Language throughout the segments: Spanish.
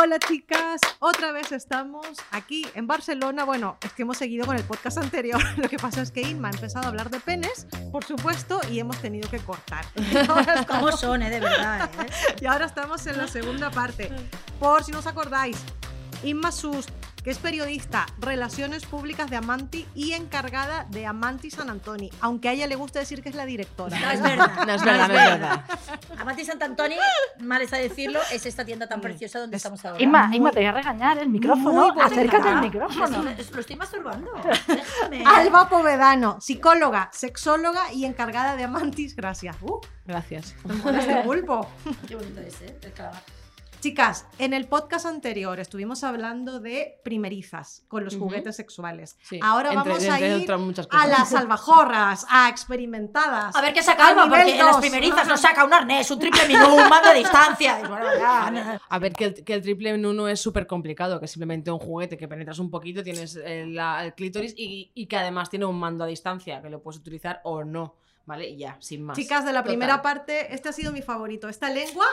Hola chicas, otra vez estamos aquí en Barcelona. Bueno, es que hemos seguido con el podcast anterior. Lo que pasa es que Inma ha empezado a hablar de penes, por supuesto, y hemos tenido que cortar. ¿Cómo son, eh? De verdad, eh? Y ahora estamos en la segunda parte. Por si no os acordáis, Inma Sus, que es periodista, relaciones públicas de Amanti y encargada de Amanti San Antoni, aunque a ella le gusta decir que es la directora. No es verdad. No es verdad, no es verdad. Amati Sant'Antoni, mal está decirlo, es esta tienda tan preciosa donde estamos ahora. Inma, Inma, te voy a regañar el micrófono. Acércate al Lo micrófono. lo estoy masturbando. Déjame. Alba Povedano, psicóloga, sexóloga y encargada de Amantis. Gracias. Uh, Gracias. este pulpo. Qué bonito es, ¿eh? El calamar. Chicas, en el podcast anterior estuvimos hablando de primerizas con los juguetes sexuales. Sí, Ahora entre- vamos a ir otras a las salvajorras, a experimentadas. A ver qué saca Alba, porque en las primerizas nos saca un arnés, un triple menú, un mando a distancia. Y bueno, ya. A ver, que el, que el triple uno es súper complicado, que es simplemente un juguete que penetras un poquito, tienes el, la- el clítoris y, y que además tiene un mando a distancia, que lo puedes utilizar o no, ¿vale? Y ya, sin más. Chicas, de la Total. primera parte, este ha sido mi favorito. Esta lengua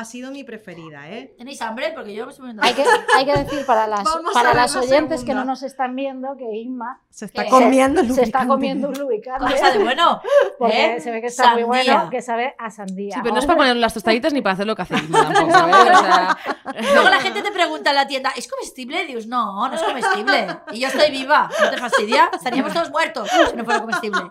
ha sido mi preferida, ¿eh? ¿Tenéis hambre? Porque yo me estoy Hay que, hay que decir para las, Vamos para las la oyentes que no nos están viendo que Inma Se está ¿Qué? comiendo el se está comiendo un lubricante. Cosa de bueno. Porque ¿eh? se ve que está muy Sandía. bueno, que sabe a sandía. Sí, pero no es para poner las tostaditas ni para hacer lo que hace Inma tampoco, ¿eh? O sea, Luego la gente te pregunta en la tienda, ¿es comestible? Y dices, no, no es comestible. Y yo estoy viva. ¿No te fastidia? Estaríamos todos muertos si no fuera comestible.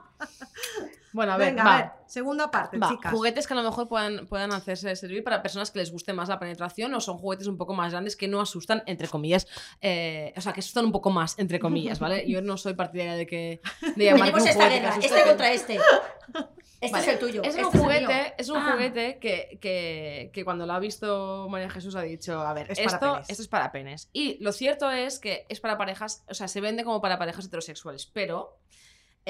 Bueno, a ver, Venga, va. a ver, segunda parte, Va, chicas. juguetes que a lo mejor puedan, puedan hacerse servir para personas que les guste más la penetración o son juguetes un poco más grandes que no asustan, entre comillas, eh, o sea, que asustan un poco más, entre comillas, ¿vale? Yo no soy partidaria de que de llamar Tenemos un esta guerra, este contra este. Este Vale, es el tuyo. Es este un el juguete, es un Ah. juguete que, que, que cuando lo ha visto María Jesús ha dicho, a ver, Es esto, esto es para penes. Y lo cierto es que es para parejas, o sea, se vende como para parejas heterosexuales, pero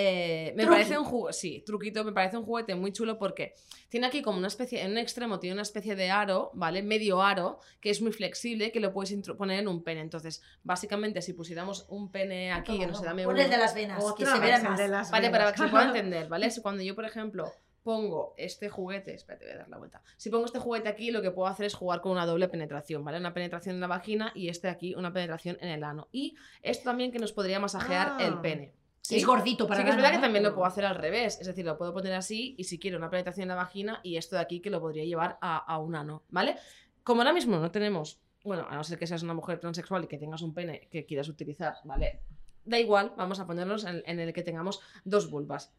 eh, me Truqui. parece un juguete, sí, truquito, me parece un juguete muy chulo porque tiene aquí como una especie, en un extremo tiene una especie de aro, ¿vale? Medio aro, que es muy flexible, que lo puedes poner en un pene. Entonces, básicamente, si pusiéramos un pene aquí, que no sé, dame Pon uno. el de las venas, que se más. de las Vale, venas. para que se pueda entender, ¿vale? Si cuando yo, por ejemplo, pongo este juguete, espérate, voy a dar la vuelta. Si pongo este juguete aquí, lo que puedo hacer es jugar con una doble penetración, ¿vale? Una penetración en la vagina y este aquí, una penetración en el ano. Y esto también que nos podría masajear Ah. el pene. Sí, es gordito para Sí que es nada, verdad que también lo puedo hacer al revés, es decir, lo puedo poner así y si quiero una penetración en la vagina y esto de aquí que lo podría llevar a, a un ano, ¿vale? Como ahora mismo no tenemos, bueno, a no ser que seas una mujer transexual y que tengas un pene que quieras utilizar, ¿vale? Da igual, vamos a ponernos en, en el que tengamos dos vulvas.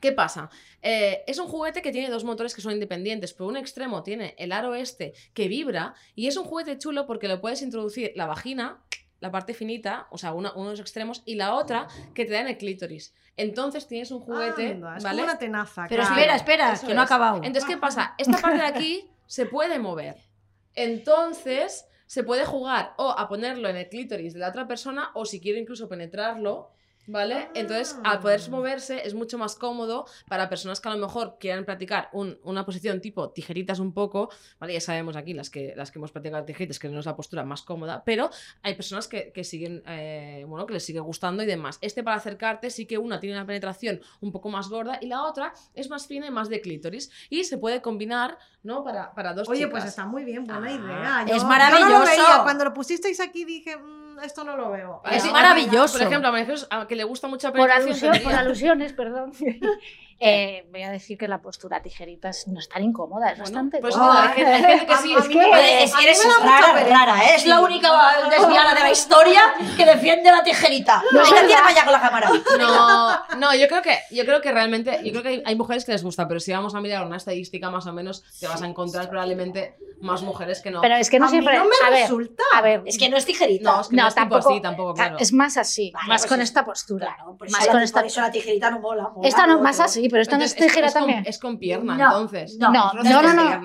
¿Qué pasa? Eh, es un juguete que tiene dos motores que son independientes. Por un extremo tiene el aro este que vibra y es un juguete chulo porque lo puedes introducir la vagina, la parte finita, o sea, uno de los extremos, y la otra que te da en el clítoris. Entonces tienes un juguete, Anda, es ¿vale? como una tenaza. Pero claro. espera, espera, Eso que no ha acabado. Entonces, ¿qué pasa? Esta parte de aquí se puede mover. Entonces, se puede jugar o a ponerlo en el clítoris de la otra persona o si quiero incluso penetrarlo. ¿Vale? Entonces, al poder Ah. moverse es mucho más cómodo para personas que a lo mejor quieran practicar un- una posición tipo tijeritas un poco, ¿vale? Ya sabemos aquí las que, las que hemos practicado tijeritas que no es la postura más cómoda, pero hay personas que, que siguen, eh, bueno, que les sigue gustando y demás. Este para acercarte sí que una tiene una penetración un poco más gorda y la otra es más fina y más de clítoris y se puede combinar, ¿no? Para, para dos Oye, chicas. pues está muy bien, buena Ah, idea. es Yo- maravilloso. Yo no lo veía. Cuando lo pusisteis aquí dije, "Mm, esto no lo veo. Es maravilloso. Por ejemplo, a María Jesús, a que le gusta mucho la Por, alusión- por alusiones, perdón. eh, voy a decir que la postura tijeritas no es tan incómoda, es Bueno, bastante pues no, hay gente- que sí, es que- es eres rara, ¿eh? es la única desviada de la historia que defiende la tijerita. No Venga, tira verdad. para allá con la cámara. No, no, yo creo que, yo creo que realmente, yo creo que hay, hay mujeres que les gusta, pero si vamos a mirar una estadística más o menos, te vas a encontrar probablemente más mujeres que no. Pero es que no a siempre. mí no me a ver, resulta. a ver, Es que no es tijerita. no, es que no, no, es tipo tampoco- así, tampoco, ta- claro. es más así, Vale, más pues con es- esta postura. Claro, más con la, esta por eso la tijerita no mola. mola Esta no, más otro. Pero esta no es tijera es con- también. Es con pierna, No, entonces. no, No, no,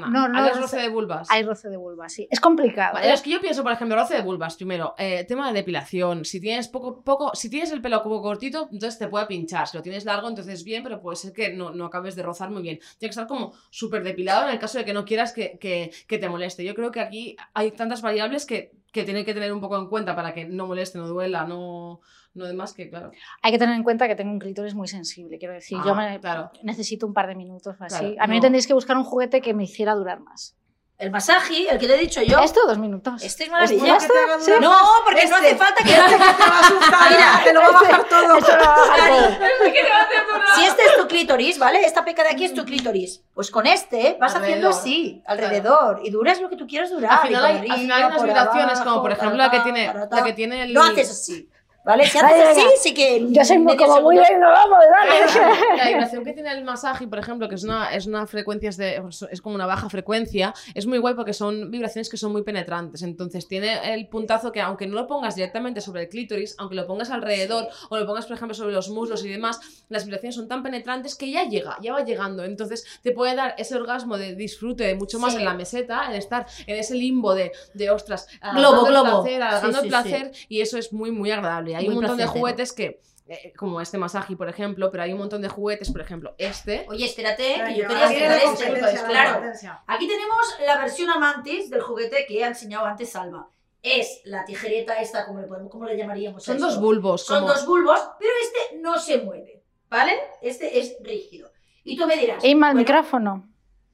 no, no, Hay roce de vulvas. Hay roce de vulva, sí. Es complicado. Vale, ¿eh? es que yo pienso, por ejemplo, roce de vulvas, primero, eh, tema de depilación, si tienes poco, poco, si tienes el pelo como cortito, entonces te puede pinchar, si lo tienes largo, entonces bien, pero puede ser que no, no acabes de rozar muy bien. Tiene que estar como súper depilado en el caso de que no quieras que, que- que te moleste. Yo creo que aquí hay tantas variables que, que tienen que tener un poco en cuenta para que no moleste, no duela, no, no demás que, claro. Hay que tener en cuenta que tengo un clítoris muy sensible, quiero decir, yo Ah, me claro. necesito un par de minutos o así. Claro, a mí no. me tendréis que buscar un juguete que me hiciera durar más. El masaje, el que te he dicho yo. Esto dos minutos. Este es ¿Esto maravilloso. que te hagan una- No, porque no Este. hace falta que. Este que te va a asustar, Mira, te lo va a bajar todo. Esto lo va a bajar todo. Si este es tu clítoris, ¿vale? Esta peca de aquí es tu clítoris. Pues con este vas haciendo Alrededor. así, alrededor. Y duras lo que tú quieras durar. Al y final hay, al final hay unas vibraciones, como por ejemplo la que tiene, la que tiene el. No haces así. ¿Vale? Si haces así, sí que. Yo soy muy, como muy bien, vamos, dale. La vibración que tiene el masaje, por ejemplo, que es una, es una frecuencia, es, de- es como una baja frecuencia, es muy guay porque son vibraciones que son muy penetrantes. Entonces tiene el puntazo que aunque no lo pongas directamente sobre el clítoris, aunque lo pongas alrededor o lo pongas, por ejemplo, sobre los muslos y demás, las vibraciones son tan penetrantes que ya llega, ya va llegando. Entonces te puede dar ese orgasmo de disfrute de mucho más Sí. en la meseta, en estar en ese limbo de, de ostras, Globo, alargando el placer, alargando Sí, el placer, y eso es muy, muy agradable. Hay Muy un montón de juguetes que, eh, como este masaje, por ejemplo, pero hay un montón de juguetes, por ejemplo, este. Oye, espérate, que yo quería explicar este. la Claro. Aquí tenemos la versión amantis del juguete que ha enseñado antes Salva. Es la tijereta esta, ¿cómo le, podemos- cómo le llamaríamos? Son esto? dos bulbos. Son como- dos bulbos, pero este no se mueve, ¿vale? Este es rígido. Y tú me dirás, Inma, el bueno, micrófono.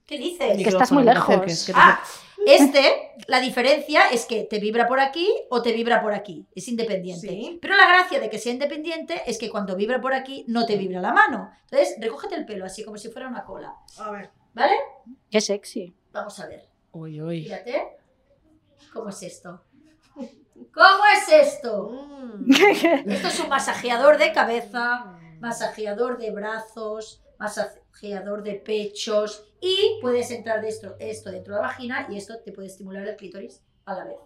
¿qué dices? que estás muy lejos. acerques, que te Ah, este, la diferencia es que te vibra por aquí o te vibra por aquí. Es independiente. Sí. Pero la gracia de que sea independiente es que cuando vibra por aquí no te vibra la mano. Entonces, recógete el pelo así como si fuera una cola. A ver. ¿Vale? Qué sexy. Vamos a ver. Uy, uy. Fíjate. ¿Cómo es esto? ¿Cómo es esto? Mm. Esto es un masajeador de cabeza, masajeador de brazos, masajeador de pechos y puedes entrar de esto, esto dentro de la vagina y esto te puede estimular el clítoris a la vez.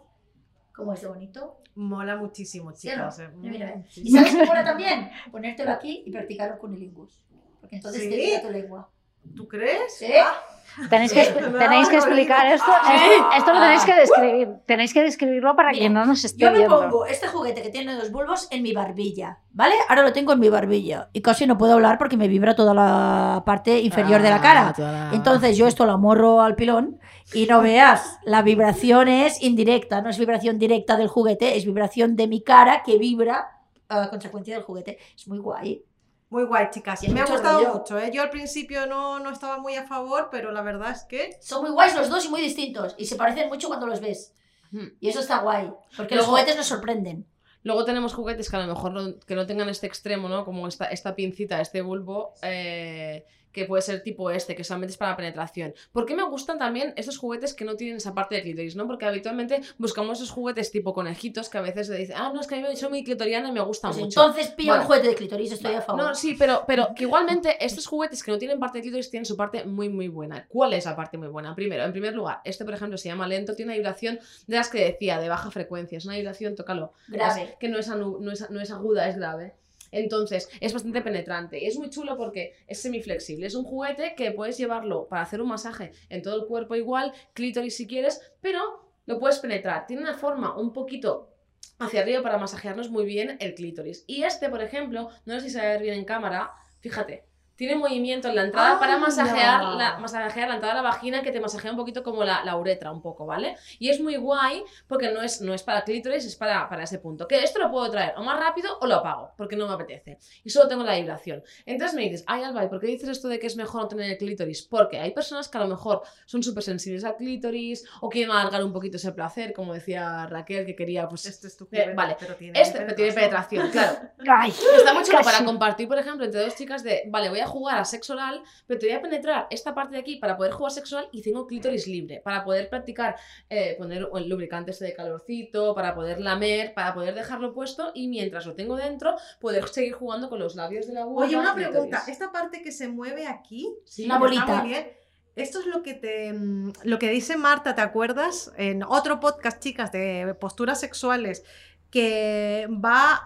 ¿Cómo es de bonito? Mola muchísimo, ¿Sí o no? chicas. eh. Mira. ¿Y sabes qué mola también? Ponértelo aquí y practicarlo con el lingus. Porque entonces ¿Sí? te vibra tu lengua. ¿Tú crees? ¿Sí? Ah, Tenéis que, tenéis que explicar esto. Esto, esto lo tenéis que describir. Tenéis que describirlo para Mira, quien no nos esté Yo me viendo. pongo este juguete que tiene dos bulbos en mi barbilla, ¿vale? Ahora lo tengo en mi barbilla y casi no puedo hablar porque me vibra toda la parte inferior de la Ah, cara. toda Entonces yo esto lo amorro al pilón y no veas, la vibración es indirecta, no es vibración directa del juguete, es vibración de mi cara que vibra a consecuencia del juguete. Es muy guay. Muy guay, chicas. Y Me ha gustado rollo. mucho. ¿eh? Yo al principio no, no estaba muy a favor, pero la verdad es que Son muy guays los dos y muy distintos y se parecen mucho cuando los ves. Hmm. Y eso está guay, porque los juguetes nos sorprenden. Luego tenemos juguetes que a lo mejor no, que no tengan este extremo, ¿no? Como esta, esta pincita, este bulbo, eh, que puede ser tipo este, que solamente es para penetración. ¿Por qué me gustan también estos juguetes que no tienen esa parte de clítoris, ¿no? Porque habitualmente buscamos esos juguetes tipo conejitos que a veces le dicen, ah, no, es que a mí soy muy clitoriana y me gusta Pues mucho. entonces pilla Bueno. un juguete de clitoris, estoy a favor. No, sí, pero, pero que igualmente estos juguetes que no tienen parte de clítoris tienen su parte muy, muy buena. ¿Cuál es la parte muy buena? Primero, en primer lugar, este, por ejemplo, se llama lento, tiene una vibración de las que decía, de baja frecuencia. Es una vibración, tócalo, Grave. que no es, no, es, no es aguda, es grave. Entonces, es bastante penetrante. Y es muy chulo porque es semiflexible. Es un juguete que puedes llevarlo para hacer un masaje en todo el cuerpo igual, clítoris si quieres, pero lo puedes penetrar. Tiene una forma un poquito hacia arriba para masajearnos muy bien el clítoris. Y este, por ejemplo, no sé si se va a ver bien en cámara, fíjate. Tiene movimiento en la entrada para ¡Anda! masajear la, masajear la entrada de la vagina que te masajea un poquito como la, la uretra, un poco, ¿vale? Y es muy guay porque no es, no es para clítoris, es para, para ese punto. Que esto lo puedo traer o más rápido o lo apago, porque no me apetece. Y solo tengo la vibración. Entonces me dices, ay Alba, ¿y por qué dices esto de que es mejor no tener el clítoris? Porque hay personas que a lo mejor son súper sensibles al clítoris o quieren alargar un poquito ese placer, como decía Raquel, que quería, pues... este es tu Eh, vale. pero tiene Este pero tiene penetración, claro. Ay, Está muy chulo para compartir, por ejemplo, entre dos chicas de, vale, voy a jugar a sexo oral, pero te voy a penetrar esta parte de aquí para poder jugar sexo oral y tengo clítoris libre, para poder practicar, eh, poner el lubricante este de calorcito, para poder lamer, para poder dejarlo puesto y mientras lo tengo dentro, poder seguir jugando con los labios de la vulva. Oye, una clítoris. pregunta. Esta parte que se mueve aquí, Sí, Una bolita. muy bien. Esto es lo que te mm, lo que dice Marta, ¿te acuerdas? En otro podcast, chicas, de posturas sexuales, que va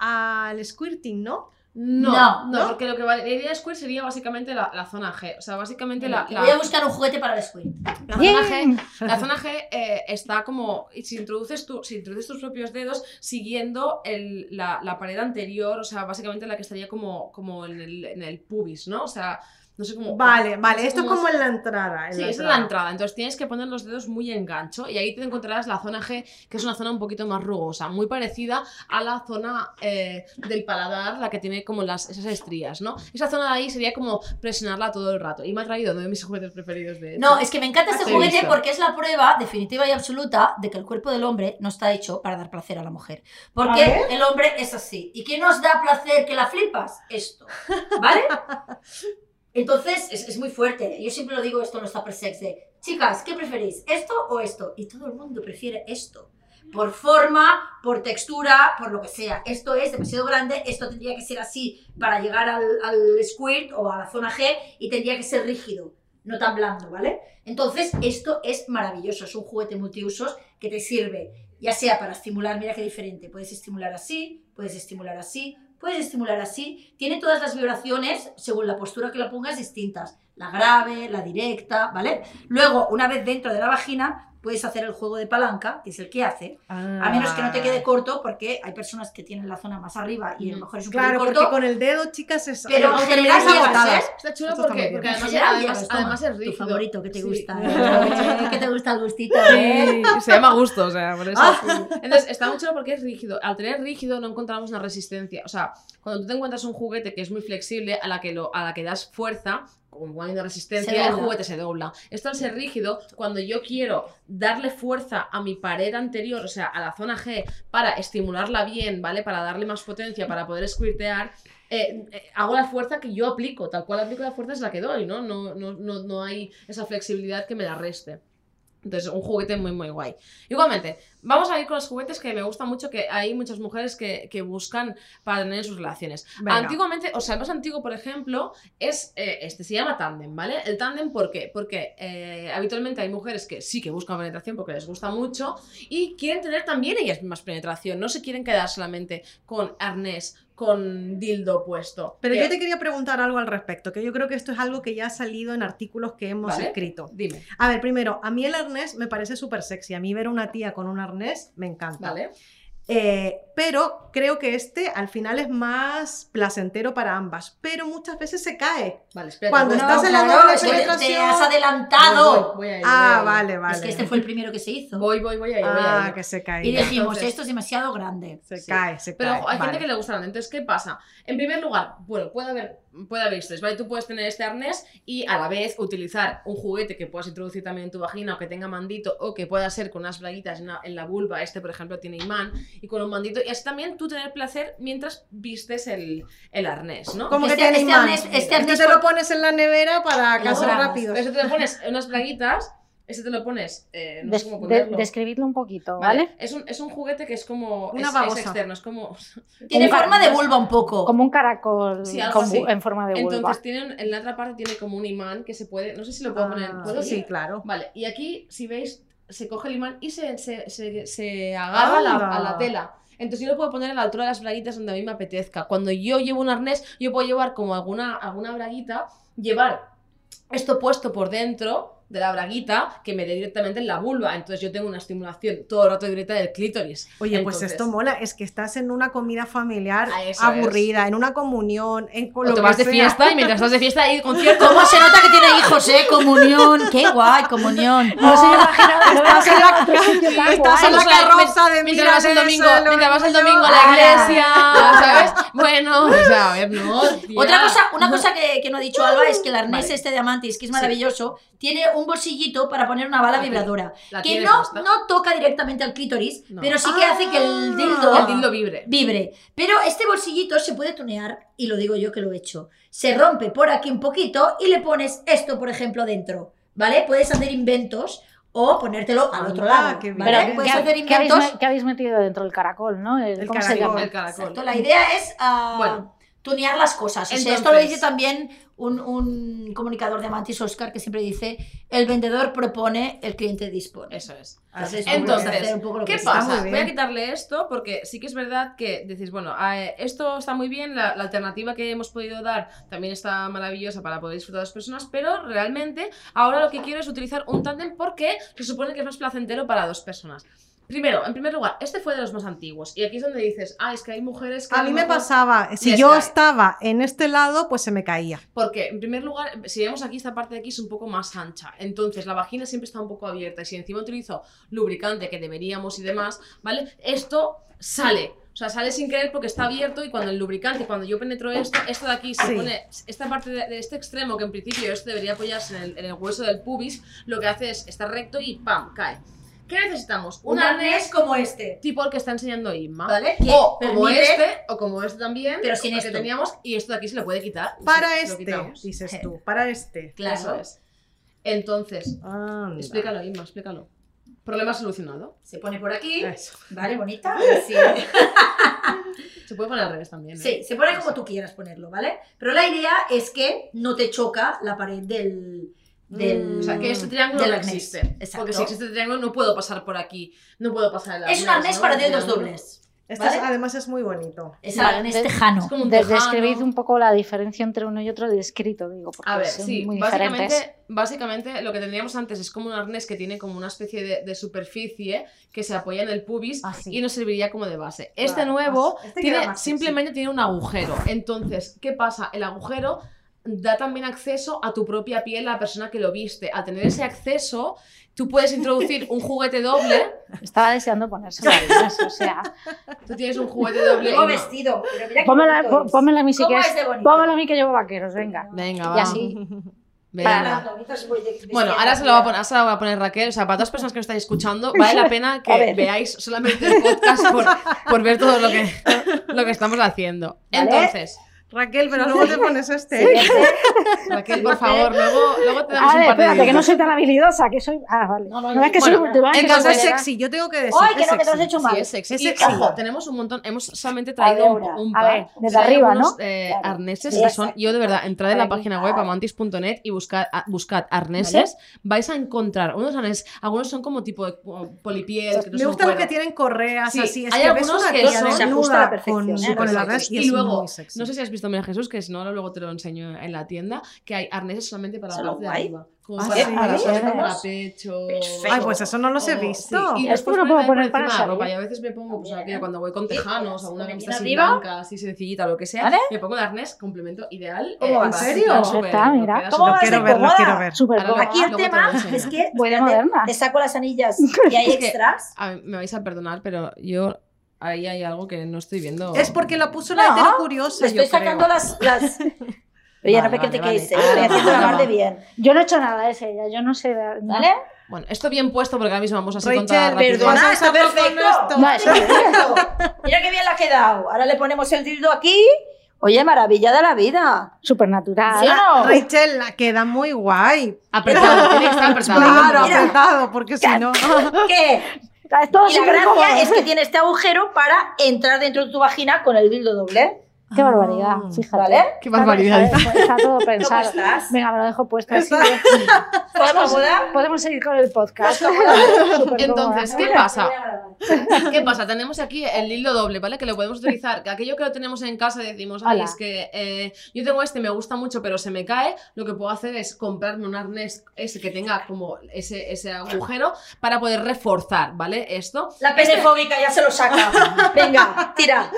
al squirting, ¿no? No, No, porque lo que valdría Squirt sería básicamente la, la zona G. O sea, básicamente la, Voy a buscar un juguete para el squirt. la zona G. La zona G eh, está como, si introduces, tu, si introduces tus propios dedos siguiendo el- la, la pared anterior, o sea, básicamente la que estaría como, como en, el, en el pubis, ¿no? O sea, No sé cómo. Vale, vale, esto es como en la entrada. en Sí, la es en la entrada. Entonces tienes que poner los dedos muy en gancho y ahí te encontrarás la zona G, que es una zona un poquito más rugosa, muy parecida a la zona eh, del paladar, la que tiene como las, esas estrías, ¿no? Esa zona de ahí sería como presionarla todo el rato. Y me ha traído uno de mis juguetes preferidos de hecho. No, es que me encanta este Te he juguete visto. porque es la prueba definitiva y absoluta de que el cuerpo del hombre no está hecho para dar placer a la mujer. Porque el hombre es así. ¿Y qué nos da placer que la flipas? Esto. ¿Vale? Entonces, es, muy fuerte. Yo siempre lo digo esto en los Tupper Sex de, chicas, ¿qué preferís? ¿Esto o esto? Y todo el mundo prefiere esto. Por forma, por textura, por lo que sea. Esto es demasiado grande, esto tendría que ser así para llegar al, al squirt o a la zona G y tendría que ser rígido, no tan blando, ¿vale? Entonces, esto es maravilloso, es un juguete multiusos que te sirve, ya sea para estimular, mira qué diferente, puedes estimular así, puedes estimular así, puedes estimular así, tiene todas las vibraciones, según la postura que la pongas, distintas, la grave, la directa, ¿vale? Luego, una vez dentro de la vagina, puedes hacer el juego de palanca, que es el que hace, a menos que no te quede corto, porque hay personas que tienen la zona más arriba y a lo mejor es un Claro, poco porque corto, con el dedo, chicas, es. Pero aunque en general llegas. ¿eh? Está chulo Esto está porque, porque En además, general además, además es tu rígido. favorito, que te Sí. gusta, ¿eh? que te gusta el gustito, ¿eh? Sí, se llama gusto, o sea, por eso. Ah. Entonces, está muy chulo porque es rígido. Al tener rígido no encontramos una resistencia. O sea, cuando tú te encuentras un juguete que es muy flexible, a la que, lo, a la que das fuerza, como hay una resistencia, el juguete se dobla. Esto al ser rígido, cuando yo quiero darle fuerza a mi pared anterior, o sea, a la zona G, para estimularla bien, ¿vale? Para darle más potencia, para poder squirtear, eh, eh, hago la fuerza que yo aplico, tal cual aplico la fuerza es la que doy, ¿no? No, no, no, no hay esa flexibilidad que me la reste. Entonces, un juguete muy, muy guay. Igualmente, vamos a ir con los juguetes que me gustan mucho, que hay muchas mujeres que, que buscan para tener en sus relaciones. Venga. Antiguamente, o sea, el más antiguo, por ejemplo, es eh, este, se llama tándem, ¿vale? El tándem, ¿por qué? Porque eh, habitualmente hay mujeres que sí que buscan penetración porque les gusta mucho y quieren tener también ellas más penetración, no se quieren quedar solamente con arnés, con dildo puesto. Pero yo te quería preguntar algo al respecto, que yo creo que esto es algo que ya ha salido en artículos que hemos ¿Vale? escrito. Dime, A ver, primero, a mí el arnés me parece súper sexy. A mí ver a una tía con un arnés me encanta. ¿vale? Eh, pero creo que este al final es más placentero para ambas. Pero muchas veces se cae. Vale, espérate. Cuando estás en la claro, doble que te- Te penetración- has adelantado. Voy, voy a ir, Ah, voy a ir. vale, vale. Es que este fue el primero que se hizo. Voy, voy, voy a ir, voy a Ah, ir. que se cae. y dijimos, Entonces- esto es demasiado grande. Se Sí. cae, se Pero cae. ojo, hay vale. gente que le gusta grande. Entonces, ¿qué pasa? En primer lugar, bueno, puede haber, puede haber estrés, ¿vale? Tú puedes tener este arnés y a la vez utilizar un juguete que puedas introducir también en tu vagina o que tenga mandito o que pueda ser con unas braguitas en la, en la vulva. Este, por ejemplo, tiene imán y con un mandito. Y así también tú tener placer mientras vistes el, el arnés, ¿no? Como que Este- tiene este imán. arnés- este Este arnés te por- lo pones en la nevera para Lo casos grabas. rápidos. Eso te lo pones en unas braguitas, este te lo pones, eh, no Des- sé cómo de- un poquito, Vale, ¿vale? Es, un, es un juguete que es como. Una es, es externo, es como. Tiene Como- forma de vulva un poco. Como un caracol Sí, así. en forma de vulva. Entonces, tiene en la otra parte tiene como un imán que se puede. No sé si lo puedo poner. Ah, ¿Puedo? sí, claro. Vale, y aquí, si veis, se coge el imán y se, se, se, se agarra a la, a la tela. Entonces yo lo puedo poner a la altura de las braguitas donde a mí me apetezca. Cuando yo llevo un arnés, yo puedo llevar como alguna, alguna braguita, llevar esto puesto por dentro de la braguita que me dé directamente en la vulva. Entonces yo tengo una estimulación todo el rato directa del clítoris. Oye, pues esto mola, es que estás en una comida familiar Ah, aburrida, en una comunión, en O te vas de fiesta y mientras estás de fiesta hay concierto. ¿Cómo se nota que tiene hijos, eh? Comunión. Qué guay, comunión. No se me imagina, no Estás en la- estás en la carroza de mientras vas el domingo, mientras vas el domingo a la iglesia, ¿sabes? Bueno, o sea, a ver, no. tía. Otra cosa, una cosa que, que no ha dicho Alba es que el arnés Vale. este de Amantis, que es Sí. Tiene un bolsillito para poner una bala La tiene- vibradora. la Que tiene no, no toca directamente al clítoris, No. pero sí que hace que el Ah. dildo, El dildo vibre. vibre. Pero este bolsillito se puede tunear, y lo digo yo que lo he hecho. Se rompe por aquí un poquito y le pones esto, por ejemplo, dentro. ¿Vale? Puedes hacer inventos o ponértelo al otro Anda, lado. qué. ¿vale? ¿qué, hacer qué habéis, qué habéis metido dentro del caracol, no? El- El ¿Cómo se caracol. llama? El caracol. Exacto, la idea es ah, Bueno. Tunear las cosas. O sea, Entonces- esto lo dice también un, un comunicador de Amantis Oscar que siempre dice: el vendedor propone, el cliente dispone. Eso es. Entonces, hacer un poco lo ¿Qué que pasa? Voy a quitarle esto porque sí que es verdad que decís, bueno, eh, esto está muy bien, la, la alternativa que hemos podido dar también está maravillosa para poder disfrutar a las personas, pero realmente ahora lo que quiero es utilizar un tándem porque se supone que es más placentero para dos personas. Primero, en primer lugar, este fue de los más antiguos. Y aquí es donde dices, ah, es que hay mujeres que. A mí me mejor- pasaba, si yo cae. estaba en este lado, pues se me caía. Porque, en primer lugar, si vemos aquí, esta parte de aquí es un poco más ancha. Entonces, la vagina siempre está un poco abierta. Y si encima utilizo lubricante, que deberíamos y demás, ¿vale? Esto sale. O sea, sale sin querer porque está abierto y cuando el lubricante, cuando yo penetro esto, esto de aquí se Sí. pone, esta parte de, de este extremo, que en principio esto debería apoyarse en el, en el hueso del pubis, lo que hace es estar recto y ¡pam! cae. ¿Qué necesitamos? Un arnés como este. tipo el que está enseñando Inma. ¿Vale? Que O como permite- este, o como este también, Pero sin el que esto. teníamos, y esto de aquí se le puede quitar. Para lo este, quitamos. dices tú, para este. Claro. Eso es. Entonces, Anda. explícalo, Inma, explícalo. Problema solucionado. Se pone por aquí. Eso. Vale, bonita. Sí. Se puede poner al revés también. ¿eh? Sí, se pone como tú quieras ponerlo, ¿vale? Pero la idea es que no te choca la pared del. Del O sea, que este triángulo del no arnés. existe. Exacto. Porque si existe el triángulo no puedo pasar por aquí. No puedo pasar el Es un arnés, ¿no? para dedos dobles. Este ¿Vale? es- además es muy bonito. Es Vale, arnés de- tejano. Es como un tejano. Describid un poco la diferencia entre uno y otro de escrito, digo, porque A ver, son sí, muy diferentes. básicamente, básicamente lo que tendríamos antes es como un arnés que tiene como una especie de, de superficie que se apoya en el pubis Así. y nos serviría como de base. Este nuevo. Este tiene, más simplemente tiene un agujero. Entonces, ¿qué pasa? El agujero da también acceso a tu propia piel, la persona que lo viste. Al tener ese acceso, tú puedes introducir un juguete doble. Estaba deseando a Inés, o sea, Tú tienes un juguete doble. Llevo y no- vestido. Pero mira a mí si ¿Cómo quieres. a mí que llevo vaqueros, venga. Venga, Y va. así. Para voy de- Bueno, ahora se lo va a poner, ahora se lo va a poner Raquel. O sea, para todas las personas que nos estáis escuchando, vale la pena A que veáis solamente el podcast por, por ver todo lo que, lo que estamos haciendo. Vale. Entonces, Raquel, pero luego te pones este. Raquel, por favor, luego, luego te damos A un ver, par de espérate, que no soy tan habilidosa, que soy. Ah, vale. No, no, No, es que soy. bueno, te van a decir Entonces es soy sexy, yo tengo que decir. ¡Ay, que es no, que te has sexy. hecho mal! Sí, es sexy. Es Y, sexy. ojo, tenemos un montón, hemos solamente A traído ver, un, un A par. ver, desde O sea, arriba, algunos, ¿no? eh, Claro. arneses Sí, que son, yo de verdad, entrad en la página web amantis.net y buscad, a- buscad arneses, vais a encontrar unos arneses, algunos son como tipo de polipiel, que no Me gustan los que tienen correas Sí, así. Es hay algunos que son- se ajusta a la perfección, con, ¿eh? y, Y es luego, no sé si has visto María Jesús, que si no, luego te lo enseño en la tienda, que hay arneses solamente para la parte de arriba. Como Ah, para, sí, para, a ver. para pecho. Perfecto. Ay, pues eso no los he o- visto. sí, Y Esto después lo puedo poner para la ropa. Y a veces me pongo, pues aquello, cuando voy con tejanos, o una el así arriba. blanca, así sencillita, lo que sea, ¿Vale? me pongo de arnés, complemento ideal. ¿Cómo eh, ¿En serio? está, mira. ¿Cómo súper- vas quiero verlo, cómoda? quiero ver. Cómoda. Aquí el lo tema es que. Te saco las anillas y hay extras. A ver, me vais a perdonar, pero yo ahí hay algo que no estoy viendo. Es porque la puso la No, hetero curiosa. Le estoy yo creo. sacando las. las... Oye, Vale, no me que te vale, vale. estoy Ah, haciendo la de bien. Yo no he hecho nada, es ella. Yo no sé. no- ¿Vale? Bueno, esto bien puesto porque ahora mismo vamos así Rachel, con toda la Perdona, está usarlo con perfecto. esto. No, es- Perfecto. Mira qué bien le ha quedado. Ahora le ponemos el dildo aquí. Oye, maravilla de la vida. Supernatural. ¿Sí o no? Rachel, la queda muy guay. Apretado, tiene que estar apretado. Claro, Mira. apretado, porque si no. ¿Qué? Todo Y la gracia es que tiene este agujero para entrar dentro de tu vagina con el dildo doble. Qué barbaridad, Ah. fíjate. ¿Vale? Qué barbaridad. Está, está- todo pensado. estás? Venga, me lo dejo puesto así. Está- ¿Estás cómoda? Podemos seguir con el podcast. Entonces. ¿qué pasa? ¿Qué pasa? Tenemos aquí el hilo doble, ¿vale? Que lo podemos utilizar. Que aquello que lo tenemos en casa decimos, ay, es que eh, yo tengo este, me gusta mucho, pero se me cae. Lo que puedo hacer es comprarme un arnés ese que tenga como ese, ese agujero para poder reforzar, ¿vale? Esto. La penefóbica ya se lo saca. Venga, tira.